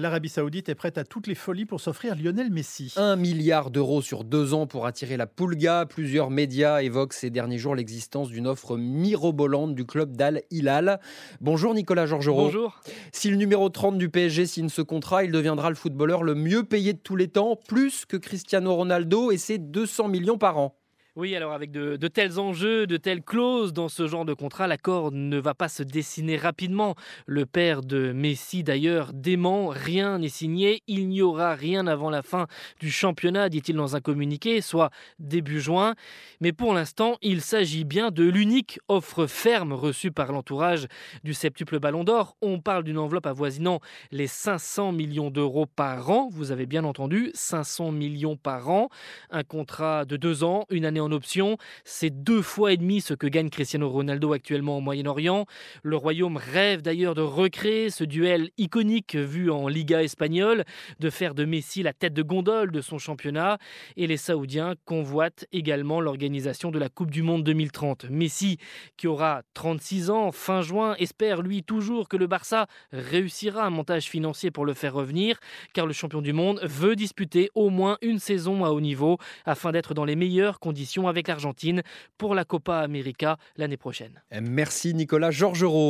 L'Arabie Saoudite est prête à toutes les folies pour s'offrir Lionel Messi. Un milliard d'euros sur deux ans pour attirer la Pulga. Plusieurs médias évoquent ces derniers jours l'existence d'une offre mirobolante du club d'Al Hilal. Bonjour Nicolas Georgerot. Bonjour. Si le numéro 30 du PSG signe ce contrat, il deviendra le footballeur le mieux payé de tous les temps, plus que Cristiano Ronaldo et ses 200 millions par an. Oui, alors avec de, tels enjeux, de telles clauses dans ce genre de contrat, l'accord ne va pas se dessiner rapidement. Le père de Messi d'ailleurs dément, rien n'est signé, il n'y aura rien avant la fin du championnat, dit-il dans un communiqué, soit début juin. Mais pour l'instant, il s'agit bien de l'unique offre ferme reçue par l'entourage du septuple Ballon d'Or. On parle d'une enveloppe avoisinant les 500 millions d'euros par an, vous avez bien entendu, 500 millions par an, un contrat de deux ans, une année en option. C'est deux fois et demi ce que gagne Cristiano Ronaldo actuellement au Moyen-Orient. Le Royaume rêve d'ailleurs de recréer ce duel iconique vu en Liga espagnole, de faire de Messi la tête de gondole de son championnat. Et les Saoudiens convoitent également l'organisation de la Coupe du Monde 2030. Messi, qui aura 36 ans fin juin, espère lui toujours que le Barça réussira un montage financier pour le faire revenir, car le champion du monde veut disputer au moins une saison à haut niveau afin d'être dans les meilleures conditions avec l'Argentine pour la Copa América l'année prochaine. Merci Nicolas Georgerot.